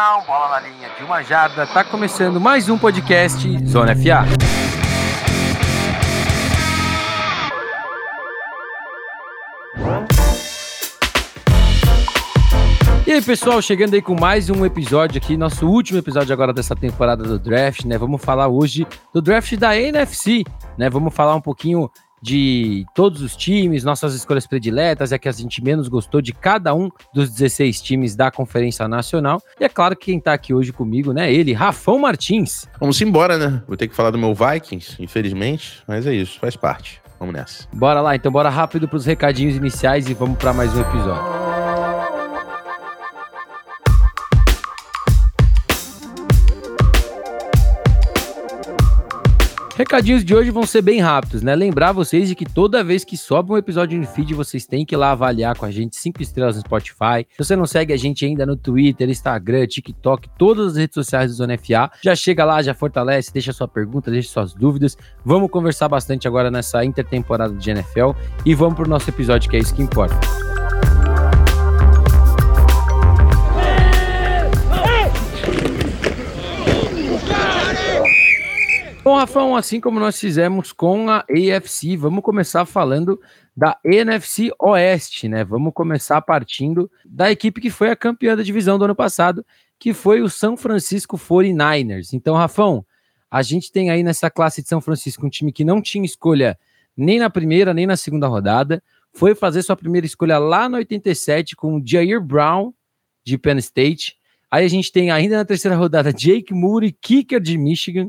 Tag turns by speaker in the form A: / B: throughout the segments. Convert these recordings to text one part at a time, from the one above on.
A: touchdown, bola na linha de uma jarda. Tá começando mais um podcast Zona FA. E aí, pessoal, chegando aí com mais um episódio aqui, nosso último episódio agora dessa temporada do draft, né? Vamos falar hoje do draft da NFC, né? Vamos falar um pouquinho de todos os times, nossas escolhas prediletas, é que a gente menos gostou de cada um dos 16 times da Conferência Nacional. E é claro que quem tá aqui hoje comigo, né, ele, Rafão Martins.
B: Vamos embora, né? Vou ter que falar do meu Vikings, infelizmente, mas é isso, faz parte. Vamos nessa.
A: Bora lá, então bora rápido pros recadinhos iniciais e vamos para mais um episódio. Recadinhos de hoje vão ser bem rápidos, né? Lembrar vocês de que toda vez que sobe um episódio no feed, vocês têm que ir lá avaliar com a gente cinco estrelas no Spotify. Se você não segue a gente ainda no Twitter, Instagram, TikTok, todas as redes sociais do Zona FA, já chega lá, já fortalece, deixa sua pergunta, deixa suas dúvidas. Vamos conversar bastante agora nessa intertemporada de NFL e vamos pro nosso episódio que é isso que importa. Bom, Rafão, assim como nós fizemos com a AFC, vamos começar falando da NFC Oeste, né? Vamos começar partindo da equipe que foi a campeã da divisão do ano passado, que foi o São Francisco 49ers. Então, Rafão, a gente tem aí nessa classe de São Francisco um time que não tinha escolha nem na primeira, nem na segunda rodada, foi fazer sua primeira escolha lá no 87 com o Jair Brown, de Penn State. Aí a gente tem ainda na terceira rodada Jake Moody, kicker de Michigan.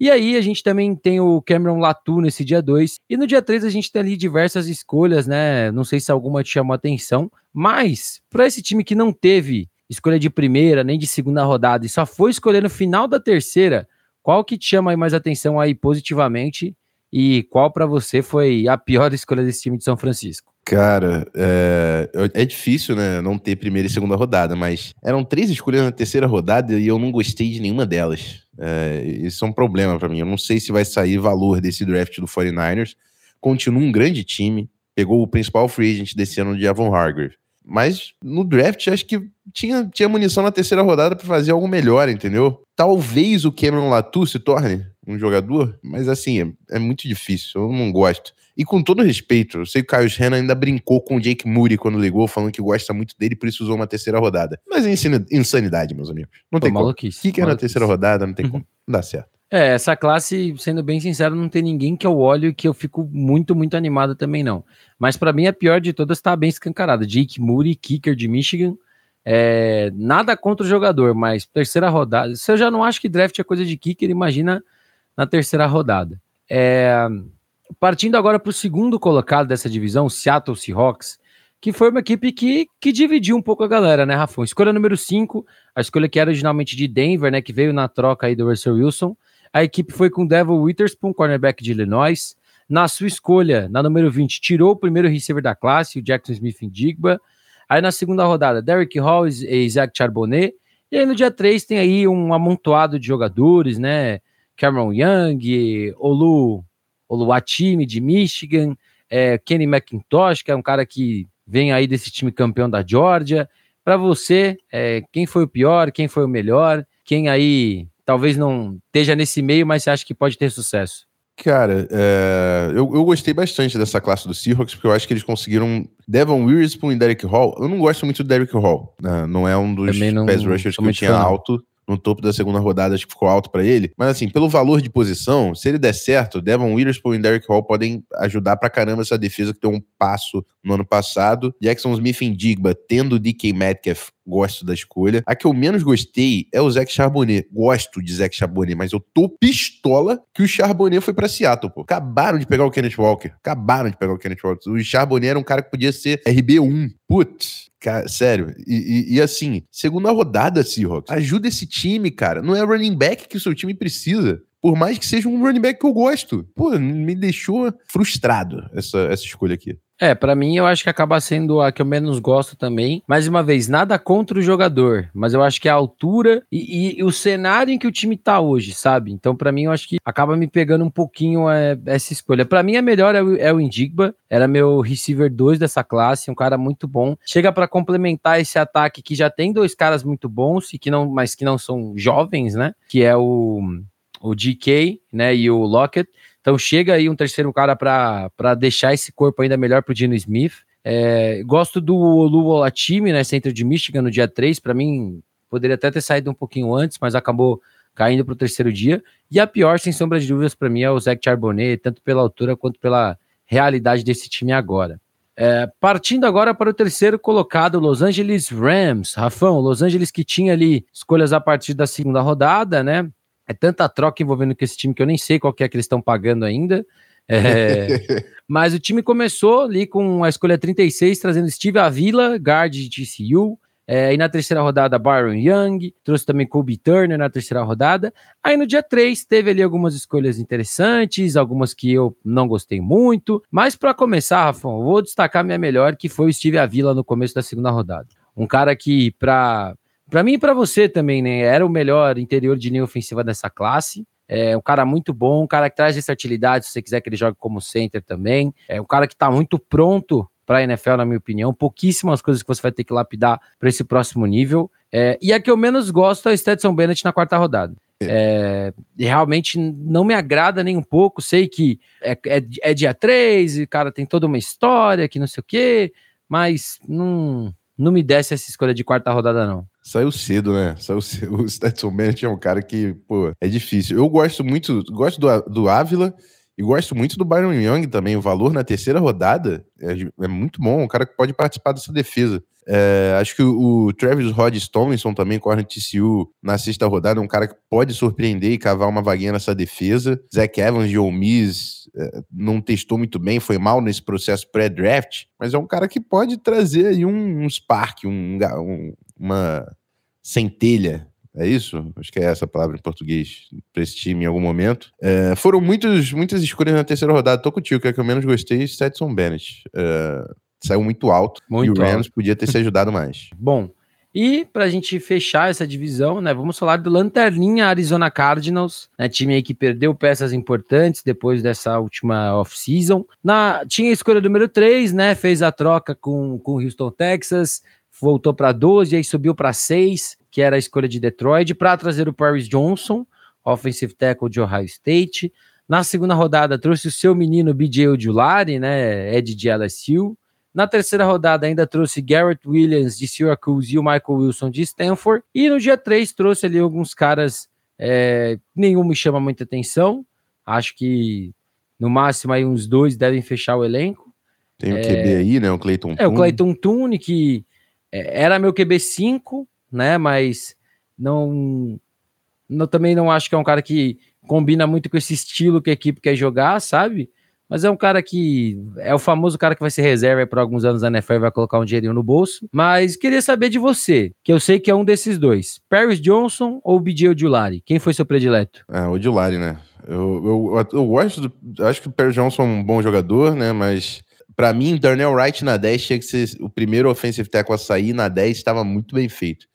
A: E aí a gente também tem o Cameron Latu nesse dia 2. E no dia 3 a gente tem ali diversas escolhas, né? Não sei se alguma te chamou atenção, mas para esse time que não teve escolha de primeira nem de segunda rodada e só foi escolher no final da terceira, qual que te chama mais atenção aí positivamente e qual para você foi a pior escolha desse time de São Francisco?
B: Cara, é, é, difícil, né, não ter primeira e segunda rodada, mas eram três escolhas na terceira rodada e eu não gostei de nenhuma delas. É, isso é um problema para mim. Eu não sei se vai sair valor desse draft do 49ers. Continua um grande time, pegou o principal free agent desse ano de Avon Hargrave. Mas no draft, acho que tinha, tinha munição na terceira rodada para fazer algo melhor, entendeu? Talvez o Cameron Latu se torne um jogador, mas assim, é, é muito difícil. Eu não gosto. E com todo respeito, eu sei que o Kyle Shanahan ainda brincou com o Jake Moody quando ligou, falando que gosta muito dele, por isso usou uma terceira rodada. Mas é insanidade, meus amigos. Não Pô, tem como. O que é na terceira rodada, não tem como. Não dá certo.
A: É, essa classe, sendo bem sincero, não tem ninguém que eu olho e que eu fico muito, muito animado também, não. Mas para mim, a pior de todas está bem escancarada. Jake Moody, kicker de Michigan. É, nada contra o jogador, mas terceira rodada. Se eu já não acho que draft é coisa de kicker, imagina na terceira rodada. É, partindo agora para o segundo colocado dessa divisão, Seattle Seahawks, que foi uma equipe que, que dividiu um pouco a galera, né, Rafão? Escolha número 5, a escolha que era originalmente de Denver, né, que veio na troca aí do Russell Wilson. A equipe foi com Devil Witherspoon, cornerback de Illinois. Na sua escolha, na número 20, tirou o primeiro receiver da classe, o Jackson Smith Digba. Aí na segunda rodada, Derrick Hall e Isaac Charbonnet. E aí no dia 3 tem aí um amontoado de jogadores, né? Cameron Young, Olu Oluwatimi de Michigan, é, Kenny McIntosh, que é um cara que vem aí desse time campeão da Georgia. Para você, é, quem foi o pior, quem foi o melhor, quem aí talvez não esteja nesse meio, mas você acha que pode ter sucesso?
B: Cara, é, eu, eu, gostei bastante dessa classe do Seahawks, porque eu acho que eles conseguiram Devon Witherspoon e Derek Hall. Eu não gosto muito do Derek Hall, né? não é um dos não, pass rushers que eu tinha alto no topo da segunda rodada, acho que ficou alto para ele. Mas assim, pelo valor de posição, se ele der certo, Devon Witherspoon e Derek Hall podem ajudar pra caramba essa defesa que deu um passo no ano passado. Jackson Smith em Digba, tendo DK Metcalf, gosto da escolha. A que eu menos gostei é o Zach Charbonnet. Gosto de Zach Charbonnet, mas eu tô pistola que o Charbonnet foi para Seattle, pô. Acabaram de pegar o Kenneth Walker. Acabaram de pegar o Kenneth Walker. O Charbonnet era um cara que podia ser RB1. Putz, Cara, sério. E, e, e, assim, segunda rodada, Seahawks. Ajuda esse time, cara. Não é running back que o seu time precisa. Por mais que seja um running back que eu gosto. Pô, me deixou frustrado essa, essa escolha aqui.
A: É, para mim eu acho que acaba sendo a que eu menos gosto também. Mais uma vez, nada contra o jogador, mas eu acho que a altura e, e o cenário em que o time tá hoje, sabe? Então, para mim, eu acho que acaba me pegando um pouquinho é, essa escolha. Para mim, a melhor é o, é o Indigba, era meu receiver 2 dessa classe, um cara muito bom. Chega para complementar esse ataque que já tem dois caras muito bons e que não, mas que não são jovens, né? Que é o o DK, né, e o Lockett. Então chega aí um terceiro cara para deixar esse corpo ainda melhor para o Dino Smith. É, gosto do Olu Olatime, né, centro de Michigan, no dia 3. Para mim, poderia até ter saído um pouquinho antes, mas acabou caindo para o terceiro dia. E a pior, sem sombra de dúvidas, para mim é o Zach Charbonnet, tanto pela altura quanto pela realidade desse time agora. É, partindo agora para o terceiro colocado, Los Angeles Rams. Rafão, Los Angeles que tinha ali escolhas a partir da segunda rodada, né? É tanta troca envolvendo com esse time que eu nem sei qual que é que eles estão pagando ainda. É, mas o time começou ali com a escolha 36, trazendo Steve Avila, guard de TCU. É, e na terceira rodada, Byron Young, trouxe também Kobe Turner na terceira rodada. Aí no dia 3, teve ali algumas escolhas interessantes, algumas que eu não gostei muito. Mas para começar, Rafão, vou destacar minha melhor, que foi o Steve Avila no começo da segunda rodada. Um cara que, para para mim e para você também, né? Era o melhor interior de linha ofensiva dessa classe. É um cara muito bom, um cara que traz versatilidade, se você quiser que ele jogue como center também. É um cara que está muito pronto para a NFL, na minha opinião. Pouquíssimas coisas que você vai ter que lapidar para esse próximo nível. É, e a que eu menos gosto é a Stetson Bennett na quarta rodada. É, realmente não me agrada nem um pouco. Sei que é, é, é dia 3 e cara tem toda uma história que não sei o quê, mas não, não me desce essa escolha de quarta rodada, não.
B: Saiu cedo, né? Saiu cedo. O Stetson Bennett é um cara que, pô, é difícil. Eu gosto muito, gosto do, do Ávila e gosto muito do Byron Young também. O valor na terceira rodada é, é muito bom. Um cara que pode participar dessa defesa. É, acho que o, o Travis Rod Tomlinson também corre no TCU na sexta rodada, um cara que pode surpreender e cavar uma vaguinha nessa defesa. Zach Evans de Ole Miss é, não testou muito bem, foi mal nesse processo pré-draft, mas é um cara que pode trazer aí um, um spark, um, um, uma centelha é isso? Acho que é essa a palavra em português para esse time em algum momento. É, foram muitos, muitas escolhas na terceira rodada. Tô contigo, que é que eu menos gostei, Stetson Bennett. É, saiu muito alto muito e o Rams podia ter se ajudado mais.
A: Bom, e para a gente fechar essa divisão, né, vamos falar do Lanterninha Arizona Cardinals, né, time aí que perdeu peças importantes depois dessa última off-season. Tinha a escolha número 3, né, fez a troca com o Houston, Texas, voltou para 12, aí subiu para 6, que era a escolha de Detroit, para trazer o Paris Johnson, offensive tackle de Ohio State. Na segunda rodada, trouxe o seu menino BJ Ojulari, né, Ed de LSU. Na terceira rodada, ainda trouxe Garrett Williams de Syracuse e o Michael Wilson de Stanford. E no dia 3, trouxe ali alguns caras, é, nenhum me chama muita atenção. Acho que no máximo aí uns dois devem fechar o elenco.
B: Tem o é, QB aí, né? O Clayton
A: É, o Clayton Tune, que é, era meu QB 5, né? Mas não, não, também não acho que é um cara que combina muito com esse estilo que a equipe quer jogar, sabe? Mas é um cara que é o famoso cara que vai ser reserva por alguns anos na NFL e vai colocar um dinheirinho no bolso. Mas queria saber de você, que eu sei que é um desses dois: Paris Johnson ou BJ Odulari? Quem foi seu predileto?
B: É, Odulari, né? Eu, eu, eu gosto do, Acho que o Paris Johnson é um bom jogador, né? Mas para mim, Darnell Wright na 10 tinha que ser o primeiro offensive tackle a sair. Na 10 estava muito bem feito.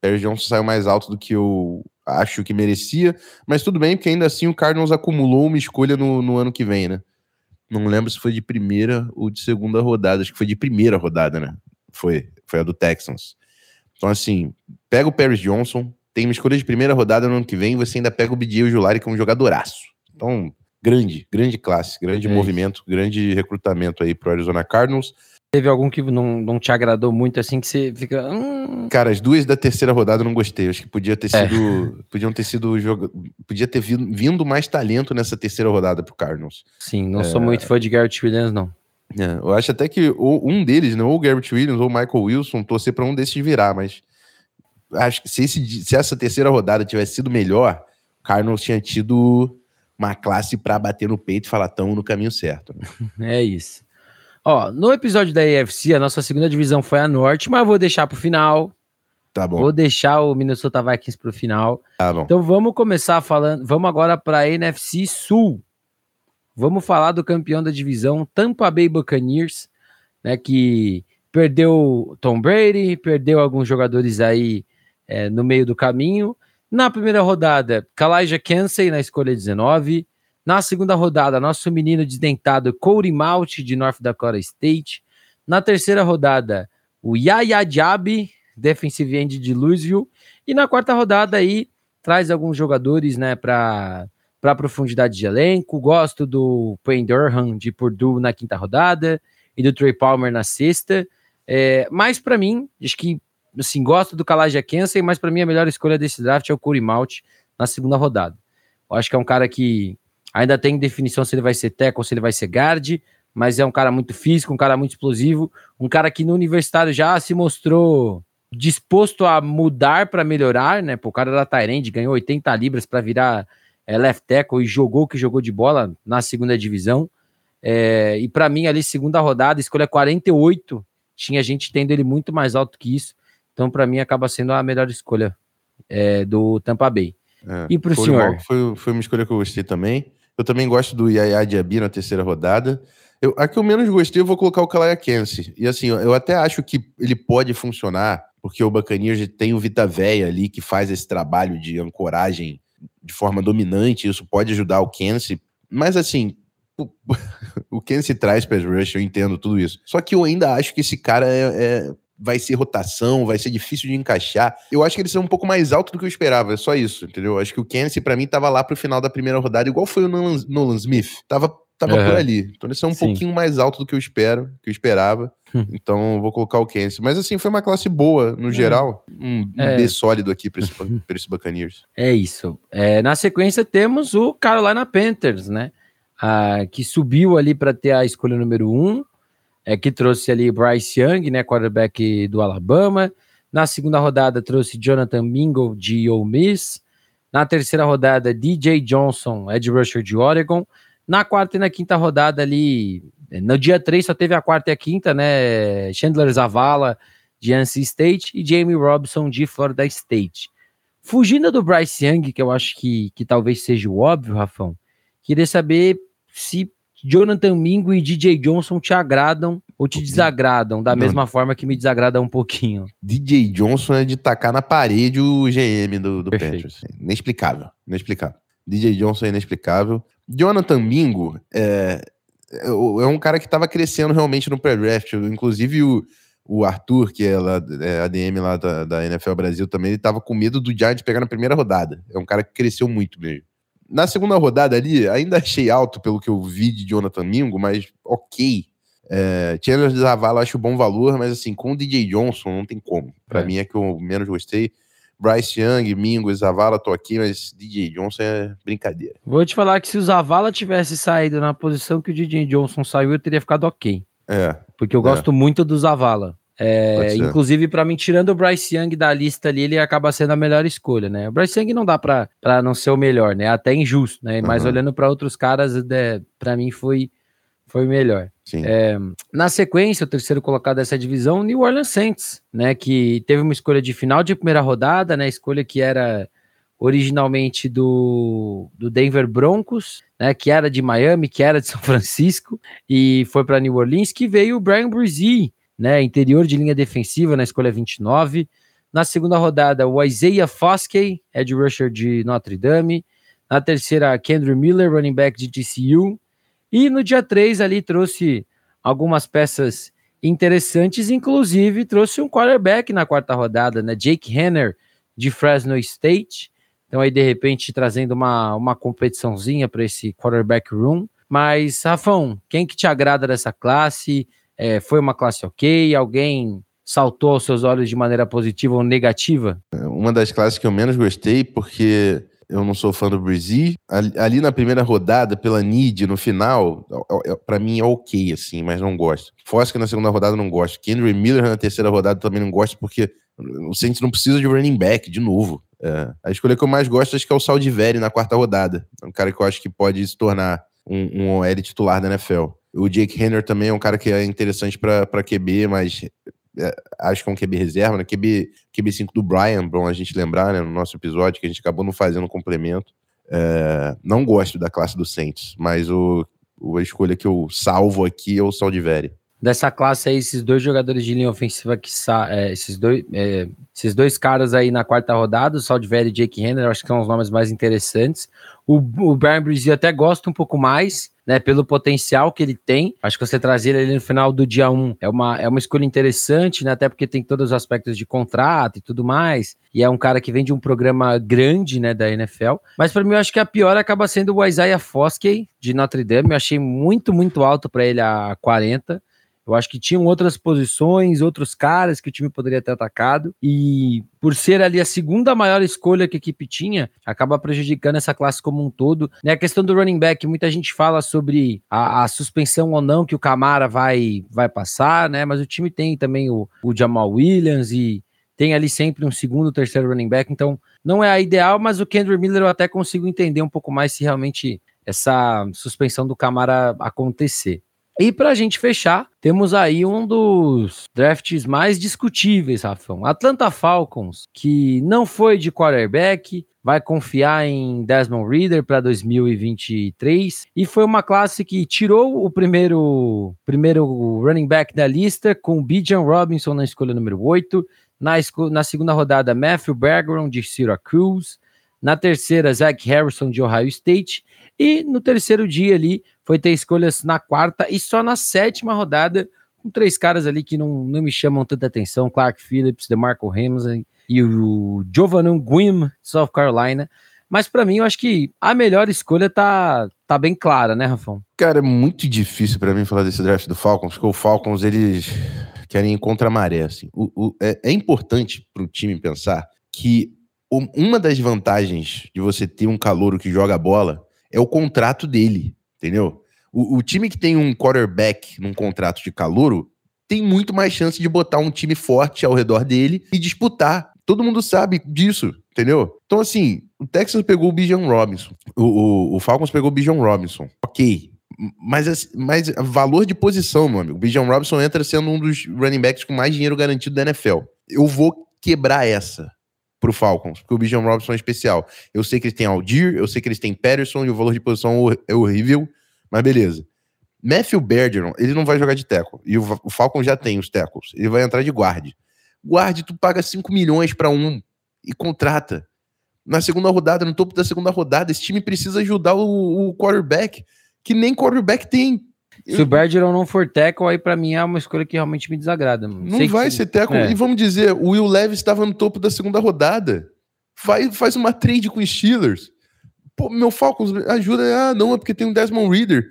B: Paris Johnson saiu mais alto do que eu acho que merecia, mas tudo bem, porque ainda assim o Cardinals acumulou uma escolha no, no ano que vem, né? Não lembro se foi de primeira ou de segunda rodada. Acho que foi de primeira rodada, né? Foi, foi a do Texans. Então, assim, pega o Paris Johnson, tem uma escolha de primeira rodada no ano que vem, você ainda pega o BJ Julari, que é um jogadoraço. Então, grande, grande classe, grande é movimento, grande recrutamento aí pro Arizona Cardinals.
A: Teve algum que não, não te agradou muito, assim, que você fica. Hum...
B: Cara, as duas da terceira rodada eu não gostei. Acho que podia ter é. sido. É. Podiam ter sido. Podia ter vindo mais talento nessa terceira rodada pro Cardinals.
A: Sim, não é... sou muito fã de Garrett Williams, não.
B: É, eu acho até que um deles, né, ou o Garrett Williams ou o Michael Wilson, torcer para um desses virar, mas acho que se, esse, se essa terceira rodada tivesse sido melhor, o Cardinals tinha tido uma classe para bater no peito e falar tão no caminho certo.
A: Né? É isso. Ó, no episódio da EFC, a nossa segunda divisão foi a Norte, mas eu vou deixar pro final.
B: Tá bom.
A: Vou deixar o Minnesota Vikings pro final.
B: Tá bom.
A: Então vamos começar falando, vamos agora para a NFC Sul. Vamos falar do campeão da divisão, Tampa Bay Buccaneers. né, que perdeu Tom Brady, perdeu alguns jogadores aí é, no meio do caminho. Na primeira rodada, Kalaija Kensey na escolha 19. Na segunda rodada, nosso menino desdentado Corey Malt de North Dakota State. Na terceira rodada, o Yaya Diaby, defensive end de Louisville. E na quarta rodada aí, traz alguns jogadores, né, para para profundidade de elenco. Gosto do Payne Durham de Purdue na quinta rodada e do Trey Palmer na sexta. É, mas para mim, acho que assim, gosto do Kalaja Kensey, mas para mim a melhor escolha desse draft é o Corey Malt na segunda rodada. Eu acho que é um cara que ainda tem definição se ele vai ser tackle ou se ele vai ser guard, mas é um cara muito físico, um cara muito explosivo, um cara que no universitário já se mostrou disposto a mudar para melhorar, né? O cara da Tyrande ganhou 80 libras para virar é, left tackle e jogou o que jogou de bola na segunda divisão. É, e para mim, ali, segunda rodada, escolha 48, tinha gente tendo ele muito mais alto que isso. Então, para mim, acaba sendo a melhor escolha é, do Tampa Bay.
B: É, e para o senhor? Foi, foi uma escolha que eu gostei também. Eu também gosto do Yaya Diaby na terceira rodada. Eu, a que eu menos gostei, eu vou colocar o Kalaya Kense. E assim, eu até acho que ele pode funcionar porque o Buccaneers tem o Vita Véia ali que faz esse trabalho de ancoragem de forma dominante, isso pode ajudar o Kense, mas assim, o, o Kense traz pass rush, eu entendo tudo isso. Só que eu ainda acho que esse cara é, é, vai ser rotação, vai ser difícil de encaixar. Eu acho que ele é um pouco mais alto do que eu esperava, é só isso, entendeu? Eu acho que o Kense para mim tava lá pro final da primeira rodada, igual foi o Nolan, Nolan Smith. Tava tava uhum. por ali. Então ele é um Sim. pouquinho mais alto do que eu espero, que eu esperava. Hum. Então vou colocar o Kense. Mas assim, foi uma classe boa no é. geral. Um, um é. B sólido aqui para esse, esse Buccaneers.
A: É isso. É, na sequência temos o Carolina Panthers, né? Ah, que subiu ali para ter a escolha número um. É, que trouxe ali Bryce Young, né? Quarterback do Alabama. Na segunda rodada trouxe Jonathan Mingo de Ole Miss. Na terceira rodada, DJ Johnson, Ed rusher de Oregon. Na quarta e na quinta rodada ali, no dia 3 só teve a quarta e a quinta, né? Chandler Zavala de NC State e Jamie Robson de Florida State. Fugindo do Bryce Young, que eu acho que, que talvez seja o óbvio, Rafão, queria saber se Jonathan Mingo e DJ Johnson te agradam ou te desagradam, da mesma forma que me desagrada um pouquinho.
B: DJ Johnson é de tacar na parede o GM do, do Panthers. Inexplicável, inexplicável. DJ Johnson é inexplicável. Jonathan Mingo é, é, é um cara que estava crescendo realmente no pré-draft. Inclusive o, o Arthur, que é, lá, é ADM lá da, da NFL Brasil também, ele estava com medo do Giants pegar na primeira rodada. É um cara que cresceu muito mesmo. Na segunda rodada ali, ainda achei alto pelo que eu vi de Jonathan Mingo, mas ok. É, Chandler Zavala acho bom valor, mas assim, com o DJ Johnson não tem como. Para é. mim é que eu menos gostei. Bryce Young, Mingo, Zavala, tô aqui, mas DJ Johnson é brincadeira.
A: Vou te falar que se o Zavala tivesse saído na posição que o DJ Johnson saiu, eu teria ficado ok.
B: É.
A: Porque eu é. gosto muito do Zavala. É, inclusive, para mim, tirando o Bryce Young da lista ali, ele acaba sendo a melhor escolha, né? O Bryce Young não dá para não ser o melhor, né? Até injusto, né? Mas uhum. olhando para outros caras, é, para mim foi foi melhor. É, na sequência, o terceiro colocado dessa divisão, New Orleans Saints, né? Que teve uma escolha de final de primeira rodada, né? Escolha que era originalmente do, do Denver Broncos, né? Que era de Miami, que era de São Francisco, e foi para New Orleans, que veio o Brian Brzee, né? Interior de linha defensiva na escolha 29. Na segunda rodada, o Isaiah Foskey, Ed rusher de Notre Dame. Na terceira, Kendrick Miller, running back de TCU. E no dia 3 ali trouxe algumas peças interessantes, inclusive trouxe um quarterback na quarta rodada, né? Jake Henner, de Fresno State. Então aí, de repente, trazendo uma, uma competiçãozinha para esse quarterback room. Mas, Rafão, quem que te agrada dessa classe? É, foi uma classe ok? Alguém saltou aos seus olhos de maneira positiva ou negativa?
B: Uma das classes que eu menos gostei, porque eu não sou fã do Brizzy. Ali na primeira rodada, pela Nid, no final, para mim é ok, assim, mas não gosto. Fosca na segunda rodada não gosto. Kendrick Miller na terceira rodada também não gosto, porque o Saints não precisa de running back, de novo. É. A escolha que eu mais gosto acho que é o Saldiveri na quarta rodada. É um cara que eu acho que pode se tornar um, um OL titular da NFL. O Jake Henner também é um cara que é interessante para QB, mas é, acho que é um QB reserva, né? QB, QB5 do Brian, bom a gente lembrar, né? No nosso episódio, que a gente acabou não fazendo complemento. É, não gosto da classe do Saints, mas o, o, a escolha que eu salvo aqui é o Saldiveri.
A: dessa classe aí, esses dois jogadores de linha ofensiva que é, esses, dois, é, esses dois caras aí na quarta rodada, o Saldiveri e Jake Henry, acho que são os nomes mais interessantes. O, o Brian até gosta um pouco mais, né, pelo potencial que ele tem. Acho que você trazer ele no final do dia 1 é uma, é uma escolha interessante, né, até porque tem todos os aspectos de contrato e tudo mais. E é um cara que vem de um programa grande, né, da NFL. Mas para mim, eu acho que a pior acaba sendo o Isaiah Foskey, de Notre Dame. Eu achei muito, muito alto para ele a 40. Eu acho que tinham outras posições, outros caras que o time poderia ter atacado. E por ser ali a segunda maior escolha que a equipe tinha, acaba prejudicando essa classe como um todo. Né, a questão do running back, muita gente fala sobre a, a, suspensão ou não que o Camara vai, vai passar, né? Mas o time tem também o, o Jamal Williams e tem ali sempre um segundo, terceiro running back. Então, não é a ideal, mas o Kendrick Miller eu até consigo entender um pouco mais se realmente essa suspensão do Camara acontecer. E para a gente fechar, temos aí um dos drafts mais discutíveis, Rafão. Atlanta Falcons, que não foi de quarterback, vai confiar em Desmond Reader para 2023 e foi uma classe que tirou o primeiro primeiro running back da lista com Bijan Robinson na escolha número 8, na, na segunda rodada Matthew Bergeron de Syracuse, na terceira Zach Harrison de Ohio State e no terceiro dia ali foi ter escolhas na quarta e só na sétima rodada, com três caras ali que não, não me chamam tanta atenção: Clark Phillips, DeMarco Ramsey e o Giovanni Guim, South Carolina. Mas para mim, eu acho que a melhor escolha tá, tá bem clara, né, Rafão?
B: Cara, é muito difícil para mim falar desse draft do Falcons, porque o Falcons, eles querem ir contra a maré, assim. O, o, é, é importante para o time pensar que uma das vantagens de você ter um calouro que joga bola é o contrato dele, entendeu? O, o, time que tem um quarterback num contrato de calouro tem muito mais chance de botar um time forte ao redor dele e disputar. Todo mundo sabe disso, entendeu? Então, assim, o Texas pegou o Bijan Robinson. O, o, o Falcons pegou o Bijan Robinson. Ok. Mas, mas valor de posição, meu amigo. O Bijan Robinson entra sendo um dos running backs com mais dinheiro garantido da NFL. Eu vou quebrar essa pro Falcons, porque o Bijan Robinson é especial. Eu sei que eles têm Aldir, eu sei que eles têm Patterson e o valor de posição é horrível, mas beleza. Matthew Bergeron, ele não vai jogar de tackle, e o, Falcons já tem os tackles, ele vai entrar de guard. Guard, tu paga 5 milhões para um e contrata. Na segunda rodada, no topo da segunda rodada, esse time precisa ajudar o, o quarterback, que nem quarterback tem.
A: Se o Bergeron não for tackle, aí para mim é uma escolha que realmente me desagrada.
B: Não Sei vai que... ser tackle. É. E vamos dizer, o Will Levis estava no topo da segunda rodada. Faz, faz uma trade com os Steelers. Pô, meu Falcons ajuda. Ah, não, é porque tem um Desmond Reader.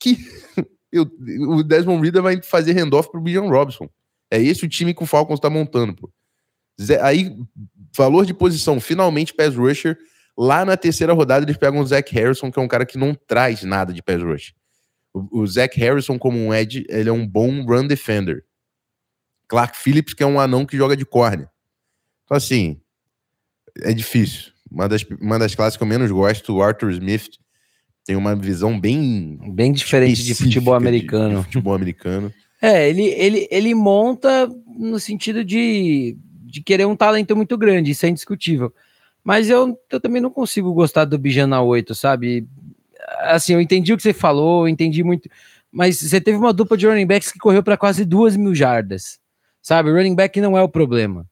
B: Que eu, o Desmond Reader vai fazer handoff pro Bijan Robson. É esse o time que o Falcons tá montando, pô. Aí, valor de posição, finalmente pass rusher. Lá na terceira rodada, eles pegam o Zach Harrison, que é um cara que não traz nada de pass rush. O, o Zach Harrison, como um Ed, ele é um bom run defender. Clark Phillips, que é um anão que joga de corner. Então, assim, é difícil. Uma das, uma das classes que eu menos gosto, o Arthur Smith, tem uma visão bem.
A: Bem diferente de futebol americano. De, de
B: futebol americano.
A: É, ele, ele, ele monta no sentido de, de querer um talento muito grande, isso é indiscutível. Mas eu, eu também não consigo gostar do Bijana 8, sabe? Assim, eu entendi o que você falou, eu entendi muito, mas você teve uma dupla de running backs que correu para quase duas mil jardas, sabe? Running back não é o problema.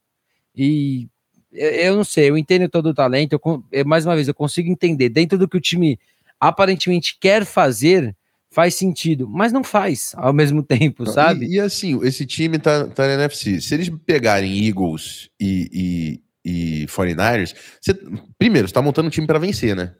A: E eu, eu não sei, eu entendo todo o talento, eu, eu, mais uma vez, eu consigo entender, dentro do que o time aparentemente quer fazer, faz sentido, mas não faz ao mesmo tempo, sabe?
B: E, e assim, esse time tá, tá na NFC. Se eles pegarem Eagles e, e, e 49ers, você, primeiro, você tá montando um time para vencer, né?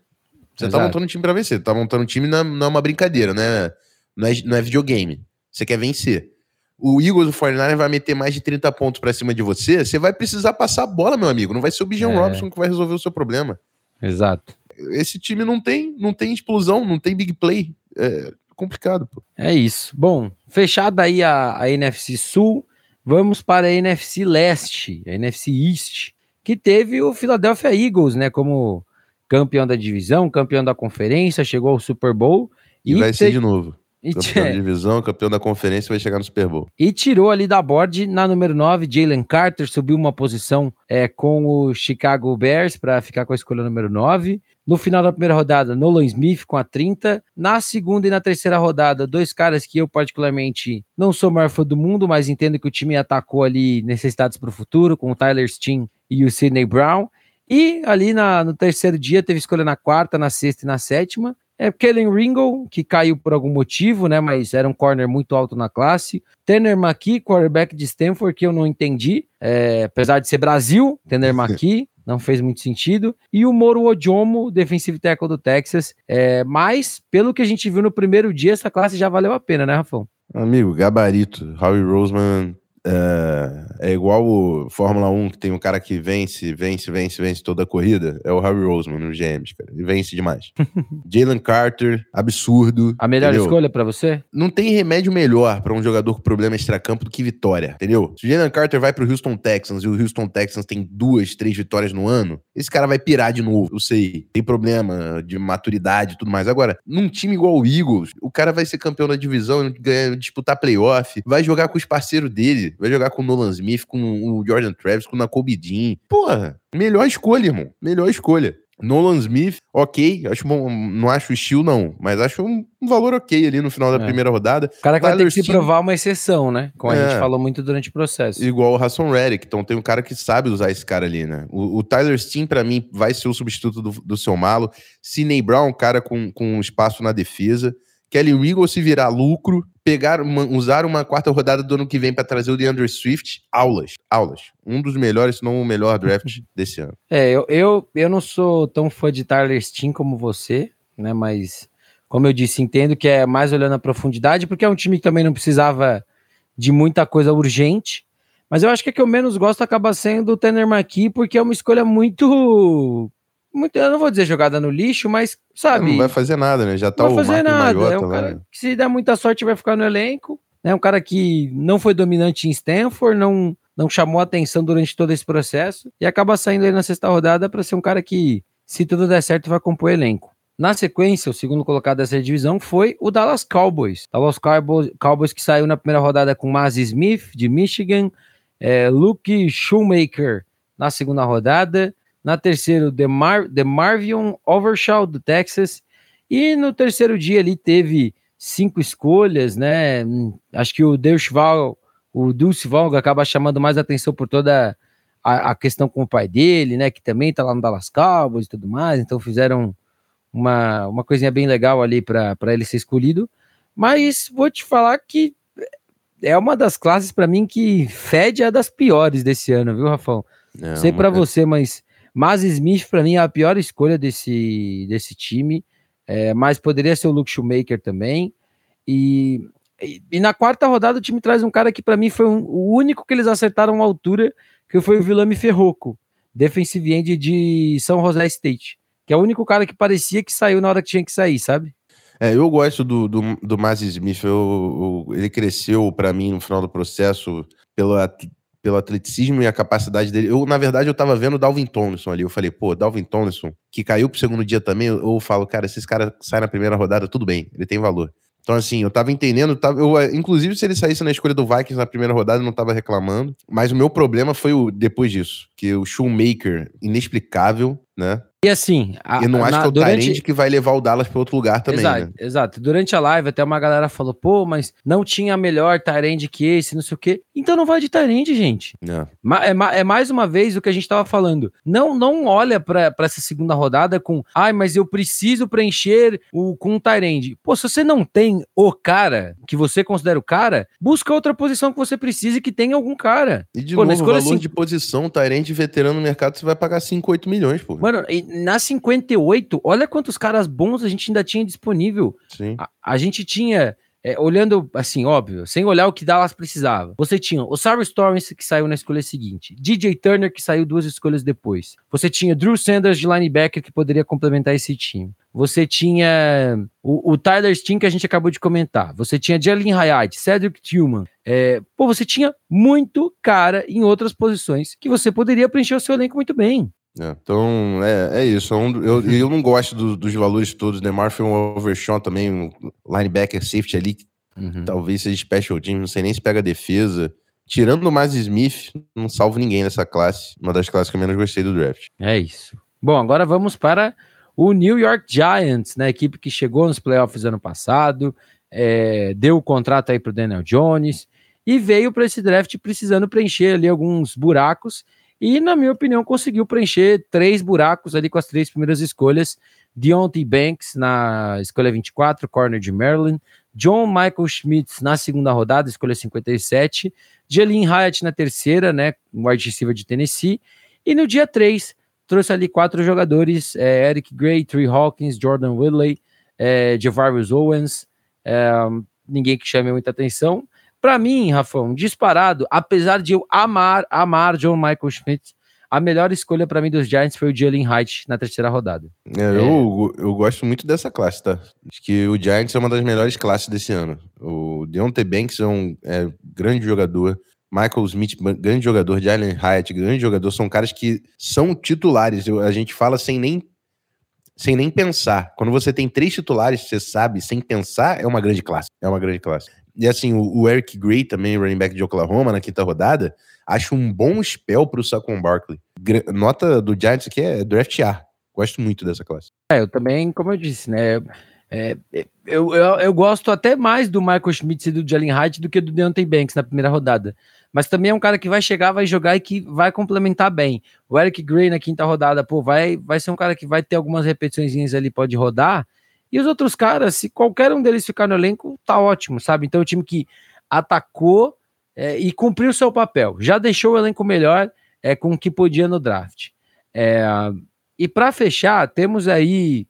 B: Você tá Exato. tá montando um time pra vencer. Tá montando um time não, não é uma brincadeira, né? Não é, não é videogame. Você quer vencer. O Eagles, o 49 vai meter mais de 30 pontos pra cima de você, você vai precisar passar a bola, meu amigo. Não vai ser o Bijan é. Robson que vai resolver o seu problema.
A: Exato.
B: Esse time não tem, não tem explosão, não tem big play. É complicado, pô.
A: É isso. Bom, fechada aí a, a NFC Sul, vamos para a NFC Leste, a NFC East, que teve o Philadelphia Eagles, né, como campeão da divisão, campeão da conferência, chegou ao Super Bowl.
B: E, e vai ser de novo. E campeão da divisão, campeão da conferência vai chegar no Super Bowl.
A: E tirou ali da board na número 9, Jalen Carter subiu uma posição é, com o Chicago Bears para ficar com a escolha número 9. No final da primeira rodada, Nolan Smith com a 30. Na segunda e na terceira rodada, dois caras que eu particularmente não sou o maior fã do mundo, mas entendo que o time atacou ali necessidades para o futuro, com o Tyler Steen e o Sidney Brown. E ali na, no terceiro dia teve escolha na quarta, na sexta e na sétima. É Kellen Ringo, que caiu por algum motivo, né? Mas era um corner muito alto na classe. Tanner McKee, quarterback de Stanford, que eu não entendi. É, apesar de ser Brasil, Tanner McKee não fez muito sentido. E o Moro Ojomo, defensive tackle do Texas. É, mas, pelo que a gente viu no primeiro dia, essa classe já valeu a pena, né, Rafão?
B: Amigo, gabarito. Howie Roseman é, é, igual o Fórmula 1, que tem um cara que vence, vence, vence, vence toda a corrida. É o Harry Roseman no GMs, cara. Ele vence demais. Jalen Carter, absurdo.
A: A melhor entendeu? escolha para você?
B: Não tem remédio melhor para um jogador com problema extracampo do que vitória, entendeu? Se o Jalen Carter vai pro Houston Texans e o Houston Texans tem duas, três vitórias no ano, esse cara vai pirar de novo. Eu sei. Tem problema de maturidade e tudo mais. Agora, num time igual o Eagles, o cara vai ser campeão da divisão, ganhar, disputar playoff, vai jogar com os parceiros dele vai jogar com o Nolan Smith, com o Jordan Travis, com o Nakobe Dean. Porra, melhor escolha, irmão. Melhor escolha. Nolan Smith, ok, acho bom, não acho estilo não, mas acho um, um, valor ok ali no final da é. primeira rodada.
A: O cara que Tyler vai ter que provar uma exceção, né? Como é. a gente falou muito durante o processo.
B: Igual o Hassan Reddick, então tem um cara que sabe usar esse cara ali, né? O, o Tyler Steen, para mim, vai ser o substituto do, do seu malo. Sidney Brown, cara com, com espaço na defesa. Kelly Regal se virar lucro, pegar uma, usar uma quarta rodada do ano que vem para trazer o DeAndre Swift, aulas, aulas. Um dos melhores, se não o melhor draft desse ano.
A: É, eu, eu, eu não sou tão fã de Tyler Steen como você, né? Mas, como eu disse, entendo que é mais olhando a profundidade, porque é um time que também não precisava de muita coisa urgente. Mas eu acho que a que eu menos gosto acaba sendo o Tanner McKee, porque é uma escolha muito muito, eu não vou dizer jogada no lixo, mas sabe.
B: Não vai fazer nada, né? Já tá
A: não vai fazer nada. é um cara que, se der muita sorte, vai ficar no elenco. É um cara que não foi dominante em Stanford, não, não chamou atenção durante todo esse processo e acaba saindo aí na sexta rodada para ser um cara que, se tudo der certo, vai compor elenco. Na sequência, o segundo colocado dessa divisão foi o Dallas Cowboys. Dallas Cowboys, Cowboys que saiu na primeira rodada com Maz Smith, de Michigan, é, Luke Shoemaker na segunda rodada, na terceira, The, Mar The Marvion Overshaw, do Texas. E no terceiro dia ali teve cinco escolhas, né? Acho que o Deuschval, o Dulce Valga acaba chamando mais atenção por toda a, a, questão com o pai dele, né? Que também tá lá no Dallas Cowboys e tudo mais. Então fizeram uma, uma coisinha bem legal ali para ele ser escolhido. Mas vou te falar que é uma das classes para mim que fede a das piores desse ano, viu, Rafão? Não, Sei para você, mas mas Smith, para mim, é a pior escolha desse, desse time. É, mas poderia ser o Luke Shoemaker também. E, e, e, na quarta rodada o time traz um cara que para mim foi um, o único que eles acertaram a altura, que foi o Vilame Ferroco, defensive end de São José State, que é o único cara que parecia que saiu na hora que tinha que sair, sabe?
B: É, eu gosto do, do, do Smith, eu, eu, ele cresceu para mim no final do processo pela pelo atleticismo e a capacidade dele. Eu, na verdade, eu tava vendo o Dalvin Tomlinson ali. Eu falei, pô, Dalvin Tomlinson, que caiu pro segundo dia também, eu, falo, cara, se esse cara sai na primeira rodada, tudo bem, ele tem valor. Então, assim, eu tava entendendo, tava, eu, inclusive se ele saísse na escolha do Vikings na primeira rodada, eu não tava reclamando. Mas o meu problema foi o depois disso, que o Shoemaker, inexplicável, né?
A: E assim.
B: A, eu não acho na, que é o durante... Tyrande que vai levar o Dallas para outro lugar também.
A: Exato,
B: né?
A: exato. Durante a live, até uma galera falou, pô, mas não tinha melhor Tyrande que esse, não sei o quê. Então não vai de Tyrande, gente. É. É, é mais uma vez o que a gente tava falando. Não não olha para essa segunda rodada com, ai, mas eu preciso preencher o, com um Tyrande. Pô, se você não tem o cara que você considera o cara, busca outra posição que você precise que tenha algum cara.
B: E de
A: pô,
B: novo, o valor assim... de posição, Tyrande veterano no mercado, você vai pagar 5, 8 milhões, pô.
A: Mano, na 58, olha quantos caras bons a gente ainda tinha disponível.
B: Sim.
A: A, a gente tinha, é, olhando assim, óbvio, sem olhar o que Dallas precisava. Você tinha o Sarah Storms, que saiu na escolha seguinte, DJ Turner, que saiu duas escolhas depois. Você tinha Drew Sanders de linebacker, que poderia complementar esse time. Você tinha o, o Tyler Steen, que a gente acabou de comentar. Você tinha Jalen Hayat, Cedric Tillman. É, pô, você tinha muito cara em outras posições que você poderia preencher o seu elenco muito bem.
B: É, então, é, é isso. É eu, eu não gosto do, dos valores todos. Demar foi um overshot também, um linebacker safety ali, uhum. talvez seja special team, não sei nem se pega defesa. Tirando o Miles Smith, não salvo ninguém nessa classe. Uma das classes que eu menos gostei do draft.
A: É isso. Bom, agora vamos para o New York Giants, né? Equipe que chegou nos playoffs ano passado, é, deu o contrato aí para o Daniel Jones e veio para esse draft precisando preencher ali alguns buracos e, na minha opinião, conseguiu preencher três buracos ali com as três primeiras escolhas. Deontay Banks na escolha 24, corner de Maryland. John Michael Schmitz na segunda rodada, escolha 57. Jelin Hyatt na terceira, né, wide receiver de Tennessee. E no dia 3, trouxe ali quatro jogadores, é, Eric Gray, Trey Hawkins, Jordan Whitley, é, Javarius Owens, é, ninguém que chame muita atenção. Para mim, Rafão, disparado, apesar de eu amar, amar John Michael Schmidt, a melhor escolha para mim dos Giants foi o Jalen Hyde na terceira rodada.
B: É, é. Eu, eu gosto muito dessa classe, tá? Acho que o Giants é uma das melhores classes desse ano. O Deontay Banks é um é, grande jogador. Michael Smith, grande jogador. Jalen Hyatt, grande jogador. São caras que são titulares. Eu, a gente fala sem nem sem nem pensar. Quando você tem três titulares, você sabe, sem pensar, é uma grande classe. É uma grande classe. E assim, o, Eric Gray, também running back de Oklahoma, na quinta rodada, acho um bom spell para o Saquon Barkley. Nota do Giants aqui é draft A. Gosto muito dessa classe.
A: É, eu também, como eu disse, né? É, eu, eu, eu, gosto até mais do Michael Schmitz e do Jalen Hyde do que do Deontay Banks na primeira rodada. Mas também é um cara que vai chegar, vai jogar e que vai complementar bem. O Eric Gray na quinta rodada, pô, vai, vai ser um cara que vai ter algumas repetições ali, pode rodar, e os outros caras, se qualquer um deles ficar no elenco, tá ótimo, sabe? Então, o time que atacou é, e cumpriu seu papel, já deixou o elenco melhor é, com o que podia no draft. É, e para fechar, temos aí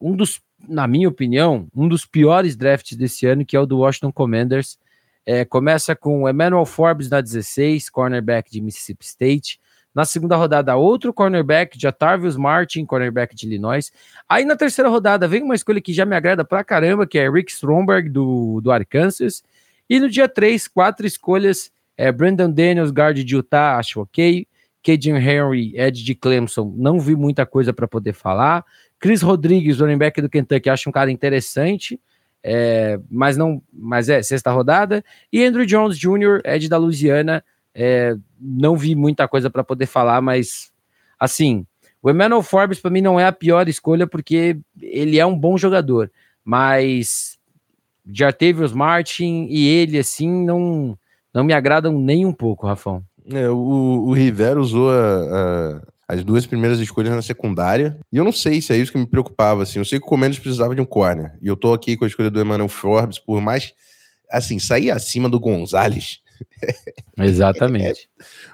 A: um dos, na minha opinião, um dos piores drafts desse ano, que é o do Washington Commanders. É, começa com Emmanuel Forbes na 16, cornerback de Mississippi State. Na segunda rodada, outro cornerback, Jatavius Martin, cornerback de Illinois. Aí na terceira rodada, vem uma escolha que já me agrada pra caramba, que é Rick Stromberg, do, do Arkansas. E no dia 3, quatro escolhas, é Brandon Daniels, guard de Utah, acho ok. Cajun Henry, Ed de Clemson, não vi muita coisa para poder falar. Chris Rodrigues, running back do Kentucky, acho um cara interessante, é, mas não, mas é sexta rodada. E Andrew Jones Jr., Ed da Louisiana, é, não vi muita coisa para poder falar, mas assim, o Emmanuel Forbes para mim não é a pior escolha porque ele é um bom jogador, mas Jartavius Martin e ele assim não não me agradam nem um pouco, Rafão.
B: É, o, o Rivera usou a, a, as duas primeiras escolhas na secundária. E eu não sei se é isso que me preocupava. Assim. Eu sei que o Comendes precisava de um corner. E eu tô aqui com a escolha do Emmanuel Forbes, por mais assim, sair acima do Gonzalez
A: Exatamente.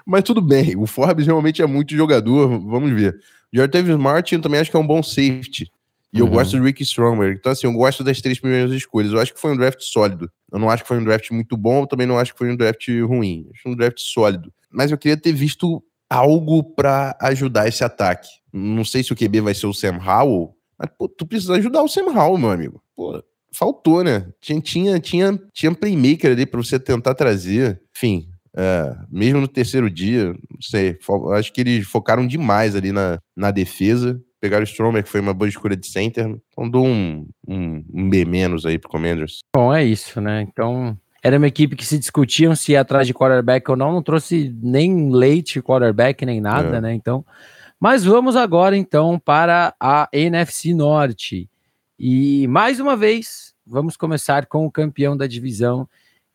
B: Mas tudo bem, o Forbes realmente é muito jogador, vamos ver. Jordan Martin também acho que é um bom safety. E uhum. eu gosto do Rick Stromberg. Então, assim, eu gosto das três primeiras escolhas. Eu acho que foi um draft sólido. Eu não acho que foi um draft muito bom, eu também não acho que foi um draft ruim. acho um draft sólido. Mas eu queria ter visto algo para ajudar esse ataque. Não sei se o QB vai ser o Sam Howell, mas pô, tu precisa ajudar o Sam Howell, meu amigo. Pô, faltou, né? Tinha, tinha, tinha, tinha playmaker ali para você tentar trazer. Enfim, é, mesmo no terceiro dia, não sei, acho que eles focaram demais ali na, na defesa. Pegaram o Stromer, que foi uma boa escolha de center. Então dou um, um, um B menos aí pro Commanders.
A: Bom, é isso, né? Então, era uma equipe que se discutiam se ia atrás de quarterback ou não, não trouxe nem leite quarterback, nem nada, é. né? Então, mas vamos agora então para a NFC Norte. E mais uma vez, vamos começar com o campeão da divisão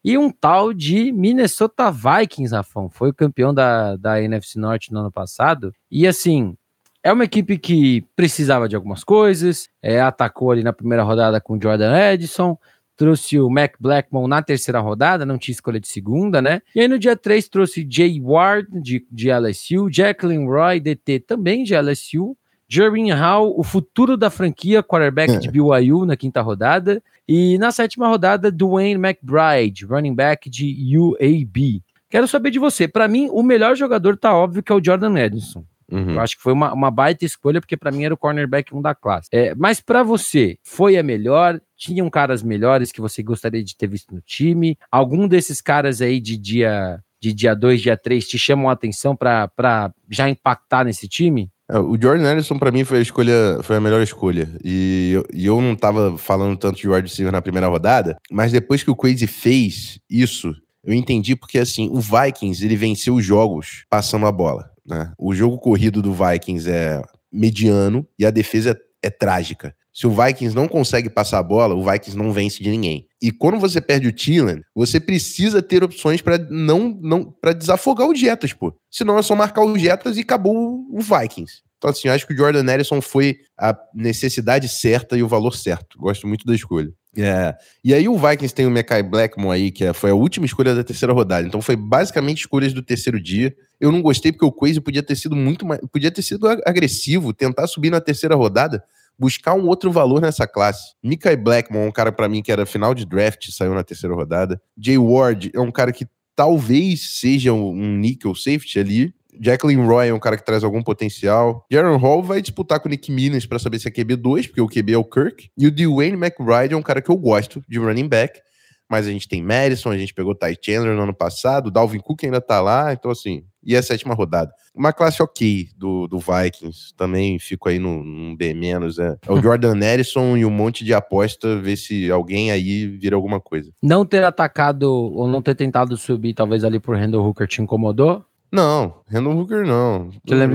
A: e um tal de Minnesota Vikings, Rafão. Foi o campeão da, da NFC Norte no ano passado. E assim, é uma equipe que precisava de algumas coisas, é, atacou ali na primeira rodada com Jordan Edison, trouxe o Mac Blackmon na terceira rodada, não tinha escolha de segunda, né? E aí no dia 3 trouxe Jay Ward de, de LSU, Jacqueline Roy, DT também de LSU, Jeremy Hall, o futuro da franquia, quarterback é. de BYU na quinta rodada. E na sétima rodada, Dwayne McBride, running back de UAB. Quero saber de você. Para mim, o melhor jogador tá óbvio que é o Jordan Edison. Uhum. Eu acho que foi uma, uma baita escolha, porque para mim era o cornerback 1 da classe. É, mas para você, foi a melhor? Tinham caras melhores que você gostaria de ter visto no time? Algum desses caras aí de dia de dia 2, dia 3 te chamam a atenção para já impactar nesse time?
B: É, o Jordan Anderson, para mim, foi a escolha, foi a melhor escolha. E, eu, e eu não tava falando tanto de wide receiver na primeira rodada, mas depois que o Crazy fez isso, eu entendi porque, assim, o Vikings, ele venceu os jogos passando a bola. Né? O jogo corrido do Vikings é mediano e a defesa é, é trágica. Se o Vikings não consegue passar a bola, o Vikings não vence de ninguém. E quando você perde o Thielen, você precisa ter opções para não, não para desafogar o Jetas, pô. Senão é só marcar o Jetas e acabou o Vikings. Então, assim, acho que o Jordan Ellison foi a necessidade certa e o valor certo. Gosto muito da escolha. É. E aí o Vikings tem o Mekai Blackmon aí, que é, foi a última escolha da terceira rodada. Então foi basicamente escolhas do terceiro dia. Eu não gostei porque o Quase podia ter sido muito mais. Podia ter sido agressivo, tentar subir na terceira rodada buscar um outro valor nessa classe. Mikai Blackmon um cara para mim que era final de draft, saiu na terceira rodada. Jay Ward é um cara que talvez seja um nickel safety ali. Jacqueline Roy é um cara que traz algum potencial. Jaron Hall vai disputar com o Nick Minas para saber se é QB2, porque o QB é o Kirk. E o Dwayne McBride é um cara que eu gosto de running back mas a gente tem Madison, a gente pegou Ty Chandler no ano passado, o Dalvin Cook ainda tá lá, então assim, e a sétima rodada. Uma classe ok do, do Vikings, também fico aí num, B menos, é. é o Jordan Harrison e um monte de aposta, ver se alguém aí vira alguma coisa.
A: Não ter atacado ou não ter tentado subir, talvez ali por Randall Hooker te incomodou?
B: Não, Randall Hooker não.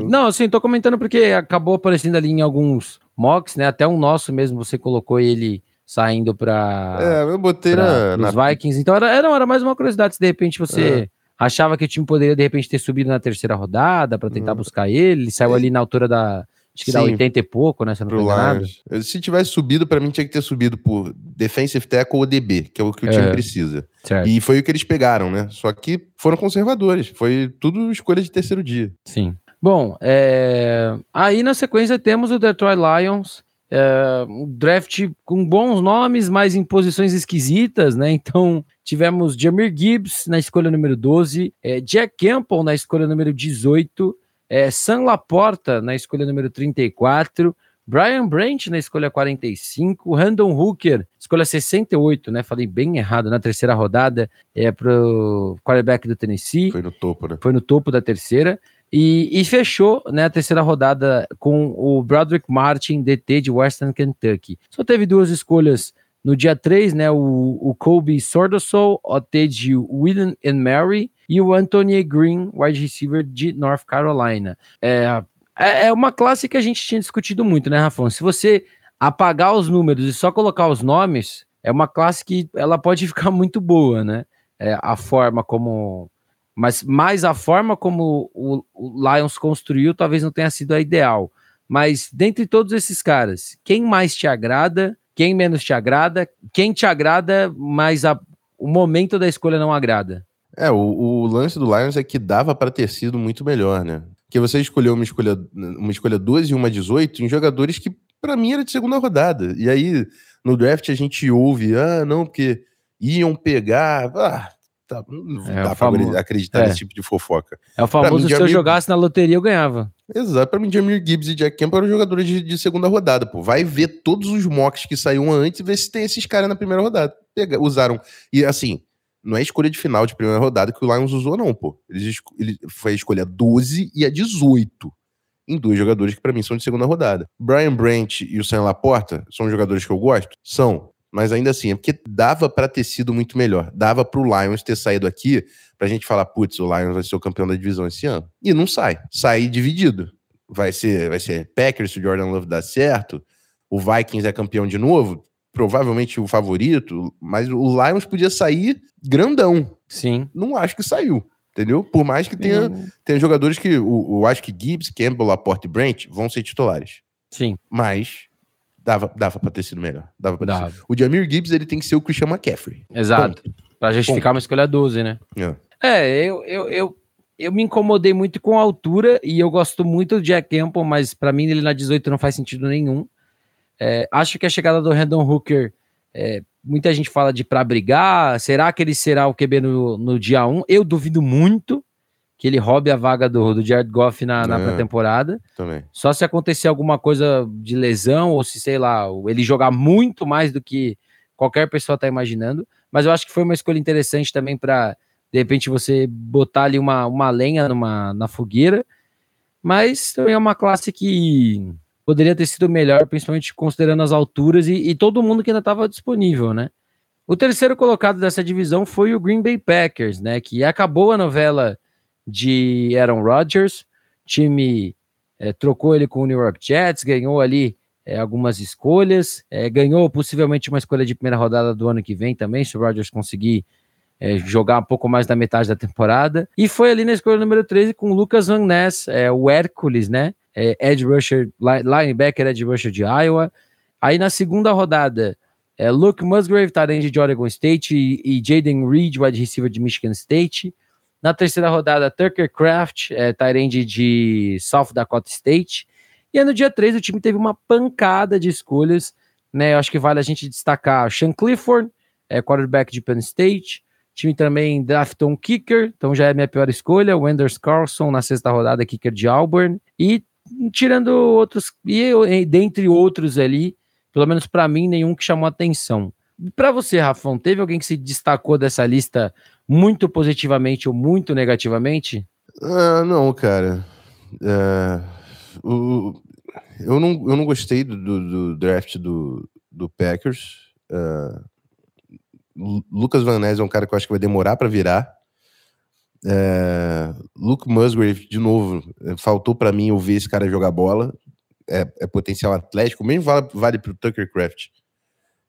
A: Não, assim, tô comentando porque acabou aparecendo ali em alguns mocks, né? Até um nosso mesmo, você colocou ele saindo para.
B: É, eu botei na,
A: na... Vikings. Então era, era, era mais uma curiosidade se de repente você. É. Achava que o time poderia, de repente, ter subido na terceira rodada para tentar uhum. buscar ele. Ele saiu ali na altura da. Acho que Sim, dá 80 e pouco, né? Se não
B: nada. Se tivesse subido, para mim tinha que ter subido por defensive tackle ou DB, que é o que o time é. precisa. Certo. E foi o que eles pegaram, né? Só que foram conservadores. Foi tudo escolha de terceiro dia.
A: Sim. Bom, é... aí na sequência temos o Detroit Lions, é, um draft com bons nomes, mas em posições esquisitas, né? Então tivemos Jamir Gibbs na escolha número 12, é, Jack Campbell na escolha número 18, é, Sam Laporta na escolha número 34, Brian Branch na escolha 45, Randall Hooker, escolha 68, né? Falei bem errado na terceira rodada, é pro quarterback do Tennessee.
B: Foi no topo, né?
A: Foi no topo da terceira. E, e, fechou né, a terceira rodada com o Broderick Martin, DT de Western Kentucky. Só teve duas escolhas no dia 3, né? O, o Kobe Sordosol, OT de William and Mary, e o Anthony Green, wide receiver de North Carolina. É, é, é uma classe que a gente tinha discutido muito, né, Rafão? Se você apagar os números e só colocar os nomes, é uma classe que ela pode ficar muito boa, né? É, a forma como mas mais a forma como o, o Lions construiu talvez não tenha sido a ideal. Mas dentre todos esses caras, quem mais te agrada, quem menos te agrada, quem te agrada, mas a, o momento da escolha não agrada?
B: É, o, o lance do Lions é que dava para ter sido muito melhor, né? Que você escolheu uma escolha, uma escolha 12 e uma 18 em jogadores que, para mim, era de segunda rodada. E aí, no draft, a gente ouve, ah, não, porque iam pegar. Ah, Tá, não é, dá pra acreditar é. nesse tipo de fofoca.
A: É o famoso, mim, se Jamir... eu jogasse na loteria, eu ganhava.
B: Exato, pra mim, Jamir Gibbs e Jack Campbell eram jogadores de, de, segunda rodada, pô. Vai ver todos os mocks que saíram antes e ver se tem esses caras na primeira rodada. Pega, usaram. E assim, não é escolha de final de primeira rodada que o Lions usou, não, pô. Eles, ele, foi a escolha 12 e a 18 em dois jogadores que para mim são de segunda rodada. Brian Branch e o Sam Laporta são jogadores que eu gosto? São mas ainda assim, é porque dava para ter sido muito melhor. Dava para o Lions ter saído aqui pra gente falar, putz, o Lions vai ser o campeão da divisão esse ano. E não sai. Sai dividido. Vai ser, vai ser Packers se o Jordan Love dá certo. O Vikings é campeão de novo, provavelmente o favorito, mas o Lions podia sair grandão.
A: Sim.
B: Não acho que saiu. Entendeu? Por mais que tenha, tenha jogadores que. O, eu acho que Gibbs, Campbell, Laporte e Brent vão ser titulares.
A: Sim.
B: Mas Dava, dava pra ter sido melhor. Dava pra dava. O Jamir Gibbs, ele tem que ser o Christian McCaffrey.
A: Exato. Ponto. Pra justificar Ponto. uma escolha 12, né? É, é eu, eu, eu, eu, me incomodei muito com a altura e eu gosto muito do Jack Campbell, mas para mim ele na 18 não faz sentido nenhum. É, acho que a chegada do Randon Hooker, é, muita gente fala de para brigar. Será que ele será o QB no, no dia 1? Eu duvido muito que ele roube a vaga do, do Jared Goff na, na é, pré-temporada. Só se acontecer alguma coisa de lesão, ou se, sei lá, ele jogar muito mais do que qualquer pessoa está imaginando. Mas eu acho que foi uma escolha interessante também para, de repente, você botar ali uma, uma lenha numa, na fogueira. mas também é uma classe que poderia ter sido melhor, principalmente considerando as alturas e, e todo mundo que ainda estava disponível, né? O terceiro colocado dessa divisão foi o Green Bay Packers, né? Que acabou a novela de Aaron Rodgers, time é, trocou ele com o New York Jets, ganhou ali é, algumas escolhas, é, ganhou possivelmente uma escolha de primeira rodada do ano que vem também, se o Rodgers conseguir jogar um pouco mais da metade da temporada. E foi ali na escolha número 13 com o Lucas Van Ness, o Hércules, né? Edge rusher, linebacker, edge rusher de Iowa. Aí na segunda rodada, Luke Musgrave, tarende de Oregon State, e, e Jaden Reed, wide receiver de Michigan State. Na terceira rodada, Tucker Craft, é, tarende de South Dakota State. E aí no dia 3 o time teve uma pancada de escolhas, né? Eu acho que vale a gente destacar Sean Clifford, é, quarterback de Penn State. O time também draftou um kicker, então já é minha pior escolha. O Anders Carlson na sexta rodada, kicker de Auburn. E tirando outros, e dentre outros ali, pelo menos para mim, nenhum que chamou atenção. Para você, Rafão, teve alguém que se destacou dessa lista muito positivamente ou muito negativamente?
B: Ah, não, cara. É, o, eu, não, eu não gostei do, do, do draft do, do Packers. Uh, Lucas Van Ness é um cara que eu acho que vai demorar para virar. É, Luke Musgrave, de novo, faltou para mim ouvir esse cara jogar bola é, é potencial atlético, mesmo vale, vale para o Tucker Craft.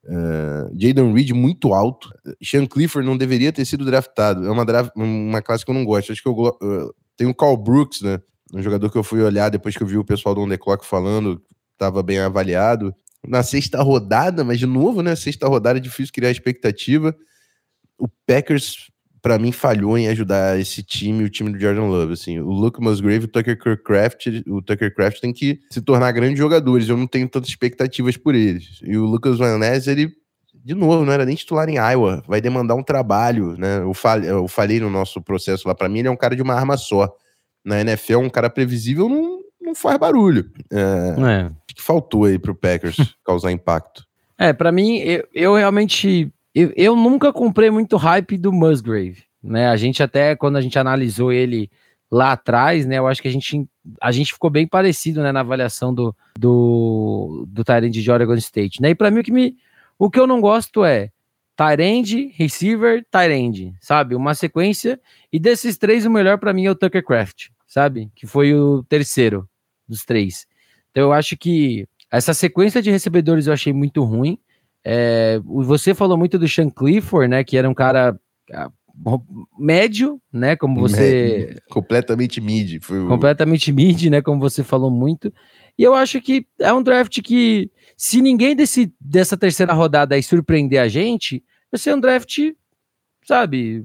B: Uh, Jaden Reed muito alto. Sean Clifford não deveria ter sido draftado. É uma, draft, uma classe que eu não gosto. Acho que eu uh, tem o Carl Brooks, né? Um jogador que eu fui olhar depois que eu vi o pessoal do On The Clock falando, estava bem avaliado. Na sexta rodada, mas de novo, né? Sexta rodada é difícil criar expectativa. O Packers para mim, falhou em ajudar esse time, o time do Jordan Love. Assim, o Luke Musgrave, o Tucker Craft, o Tucker Craft tem que se tornar grandes jogadores. Eu não tenho tantas expectativas por eles. E o Lucas Van Ness, ele, de novo, não era nem titular em Iowa. Vai demandar um trabalho, né? Eu falei, eu falei no nosso processo lá, para mim, ele é um cara de uma arma só. Na NFL, um cara previsível não, não faz barulho. É, é. O que faltou aí pro Packers causar impacto?
A: É, para mim, eu, eu realmente eu, eu nunca comprei muito hype do Musgrave, né? A gente até, quando a gente analisou ele lá atrás, né? Eu acho que a gente, a gente ficou bem parecido, né? Na avaliação do, do, do Tyrande de Oregon State, né? E para mim, o que, me, o que eu não gosto é Tyrande, receiver, Tyrande, sabe? Uma sequência. E desses três, o melhor para mim é o Tucker Craft, sabe? Que foi o terceiro dos três. Então eu acho que essa sequência de recebedores eu achei muito ruim. É, você falou muito do Sean Clifford, né? Que era um cara ah, médio, né? Como você.
B: Médio, completamente mid.
A: O... Completamente mid, né? Como você falou muito. E eu acho que é um draft que, se ninguém desse, dessa terceira rodada aí surpreender a gente, vai ser um draft, sabe?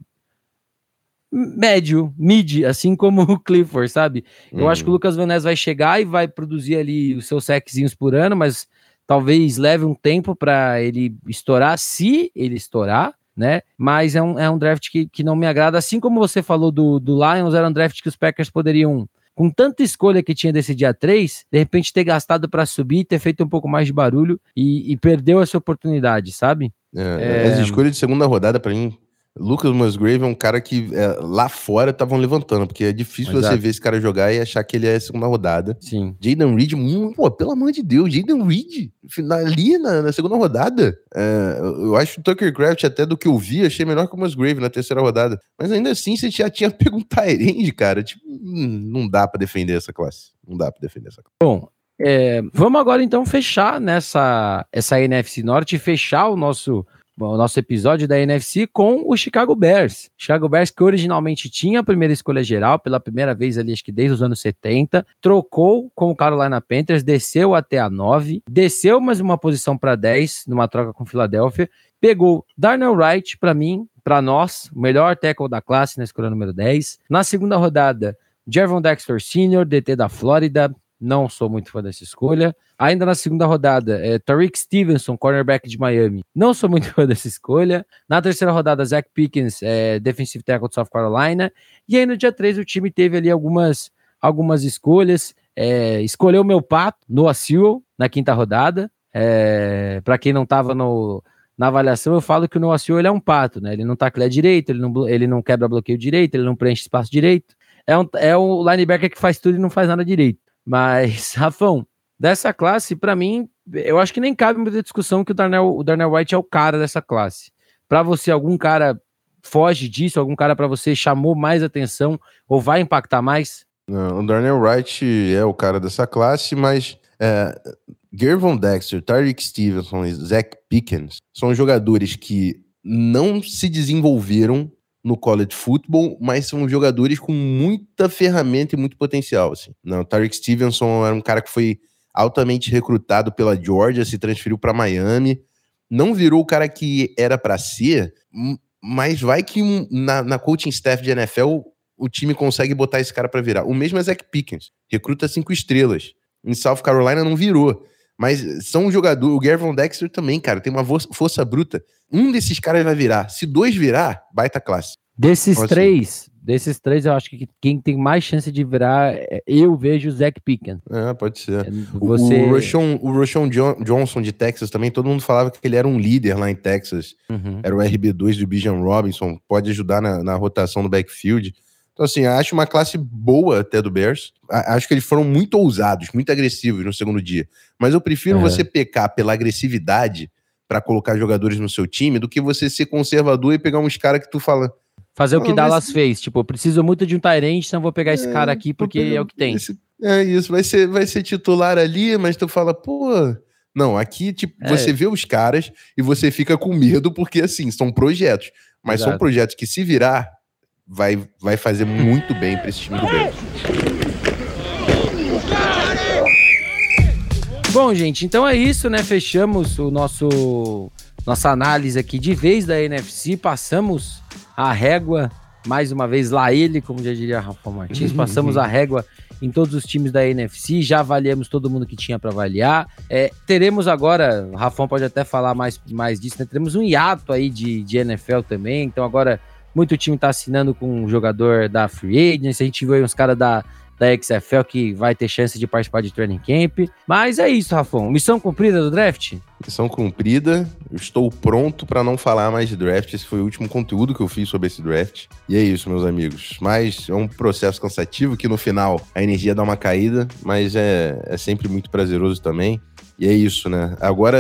A: Médio, mid, assim como o Clifford, sabe? Eu acho que o uhum. Lucas Van Ness vai chegar e vai produzir ali os seus sexinhos por ano, mas talvez leve um tempo para ele estourar, se ele estourar, né? Mas é um, é um draft que, que não me agrada. Assim como você falou do, do Lions, era um draft que os Packers poderiam, com tanta escolha que tinha desse dia 3, de repente ter gastado para subir, ter feito um pouco mais de barulho e, e perdeu essa oportunidade, sabe?
B: É, é... As escolhas de segunda rodada, para mim, Lucas Musgrave é um cara que é, lá fora estavam levantando, porque é difícil Exato. você ver esse cara jogar e achar que ele é segunda rodada.
A: Sim.
B: Jaden Reed, hum, pô, pelo amor de Deus, Jaden Reed, ali na, na segunda rodada. É, eu acho o Tucker Craft, até do que eu vi, achei melhor que o Musgrave na terceira rodada. Mas ainda assim, você já tinha pego um Tyrande, cara. Tipo, hum, não dá para defender essa classe. Não dá para defender essa classe.
A: Bom, é, vamos agora então fechar nessa essa NFC Norte, fechar o nosso o nosso episódio da NFC com o Chicago Bears. Chicago Bears que originalmente tinha a primeira escolha geral, pela primeira vez ali, acho que desde os anos 70, trocou com o Carolina Panthers, desceu até a 9, desceu mais uma posição para 10 numa troca com Filadélfia, pegou Darnell Wright para mim, para nós, o melhor tackle da classe na escolha número 10. Na segunda rodada, Jervon Dexter Sr., DT da Flórida, não sou muito fã dessa escolha. Ainda na segunda rodada, é, Tariq Stevenson, cornerback de Miami. Não sou muito fã dessa escolha. Na terceira rodada, Zach Pickens, é, defensive tackle de South Carolina. E aí no dia 3 o time teve ali algumas, algumas escolhas. É, escolheu meu pato, Noah Sewell, na quinta rodada. É, Para quem não estava na avaliação, eu falo que o Noah Sewell é um pato, né? Ele não tacleia direito, ele não, ele não quebra bloqueio direito, ele não preenche espaço direito. é, um, é o linebacker que faz tudo e não faz nada direito. Mas, Rafão, dessa classe, para mim, eu acho que nem cabe muita discussão que o Darnell, o Darnell White é o cara dessa classe. Para você, algum cara foge disso? Algum cara para você chamou mais atenção ou vai impactar mais?
B: Não, o Darnell Wright é o cara dessa classe, mas é, Gervon Dexter, Tyreek Stevenson e Zach Pickens são jogadores que não se desenvolveram no college football, mas são jogadores com muita ferramenta e muito potencial. Assim. Não, Tyreek Stevenson era um cara que foi altamente recrutado pela Georgia, se transferiu para Miami, não virou o cara que era para ser, mas vai que na, na coaching staff de NFL o time consegue botar esse cara para virar. O mesmo é Zach Pickens, recruta cinco estrelas. Em South Carolina não virou. Mas são um jogador, o Gervon Dexter também, cara, tem uma força bruta. Um desses caras vai virar. Se dois virar, baita classe.
A: Desses então, assim, três, desses três, eu acho que quem tem mais chance de virar, é, eu vejo o Zach Pickens.
B: É, pode ser. É, você... O, Roshon, o Roshon Johnson de Texas também, todo mundo falava que ele era um líder lá em Texas. Uhum. Era o RB2 do Bijan Robinson, pode ajudar na, na rotação do backfield. Então, assim, acho uma classe boa até do Bears. Acho que eles foram muito ousados, muito agressivos no segundo dia. Mas eu prefiro é. você pecar pela agressividade para colocar jogadores no seu time do que você ser conservador e pegar uns caras que tu fala.
A: Fazer o que Dallas mas... fez. Tipo, eu preciso muito de um Tyrant, então vou pegar esse é, cara aqui porque é o que tem.
B: Esse, é isso, vai ser, vai ser titular ali, mas tu fala, pô. Não, aqui, tipo, é. você vê os caras e você fica com medo, porque assim, são projetos. Mas Exato. são projetos que, se virar, vai, vai fazer muito bem para esse time do Bears.
A: Bom, gente, então é isso, né? Fechamos o nosso nossa análise aqui de vez da NFC, passamos a régua mais uma vez lá ele, como já diria Rafa Martins, passamos a régua em todos os times da NFC, já avaliamos todo mundo que tinha para avaliar. É, teremos agora, o Rafão pode até falar mais, mais disso, né? Teremos um hiato aí de, de NFL também, então agora muito time está assinando com um jogador da Free Agency. A gente viu aí uns caras da, da XFL que vai ter chance de participar de training camp. Mas é isso, Rafão. Missão cumprida do draft?
B: Missão cumprida. Eu estou pronto para não falar mais de draft. Esse foi o último conteúdo que eu fiz sobre esse draft. E é isso, meus amigos. Mas é um processo cansativo que no final a energia dá uma caída, mas é, é sempre muito prazeroso também. E é isso, né? Agora,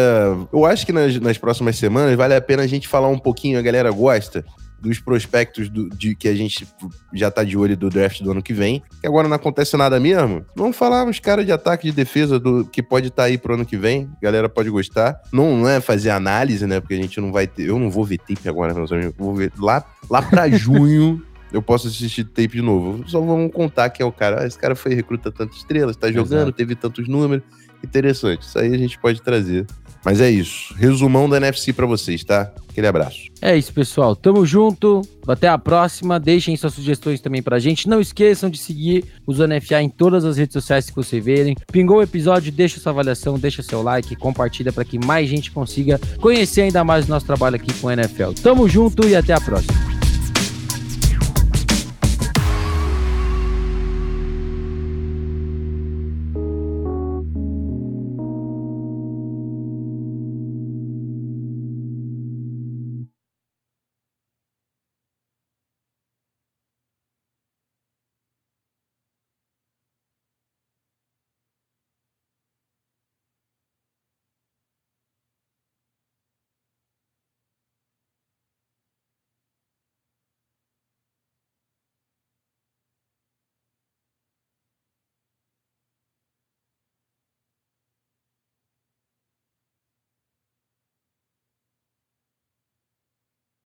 B: eu acho que nas, nas próximas semanas vale a pena a gente falar um pouquinho, a galera gosta, dos prospectos do, de que a gente já tá de olho do draft do ano que vem, que agora não acontece nada mesmo, vamos falar uns caras de ataque de defesa do que pode estar tá aí pro ano que vem, a galera pode gostar. Não, não é fazer análise, né? Porque a gente não vai ter. Eu não vou ver tape agora, meus amigos. Vou ver lá, lá pra junho. eu posso assistir tape de novo. Só vamos contar que é o cara. Ah, esse cara foi recruta tantas estrelas, tá jogando, Exato. teve tantos números. Interessante. Isso aí a gente pode trazer mas é isso. Resumão da NFC para vocês, tá? Aquele abraço.
A: É isso, pessoal. Tamo junto. Até a próxima. Deixem suas sugestões também pra gente. Não esqueçam de seguir os NFA em todas as redes sociais que vocês verem. Pingou o episódio, deixa sua avaliação, deixa seu like, compartilha para que mais gente consiga conhecer ainda mais o nosso trabalho aqui com o NFL. Tamo junto e até a próxima.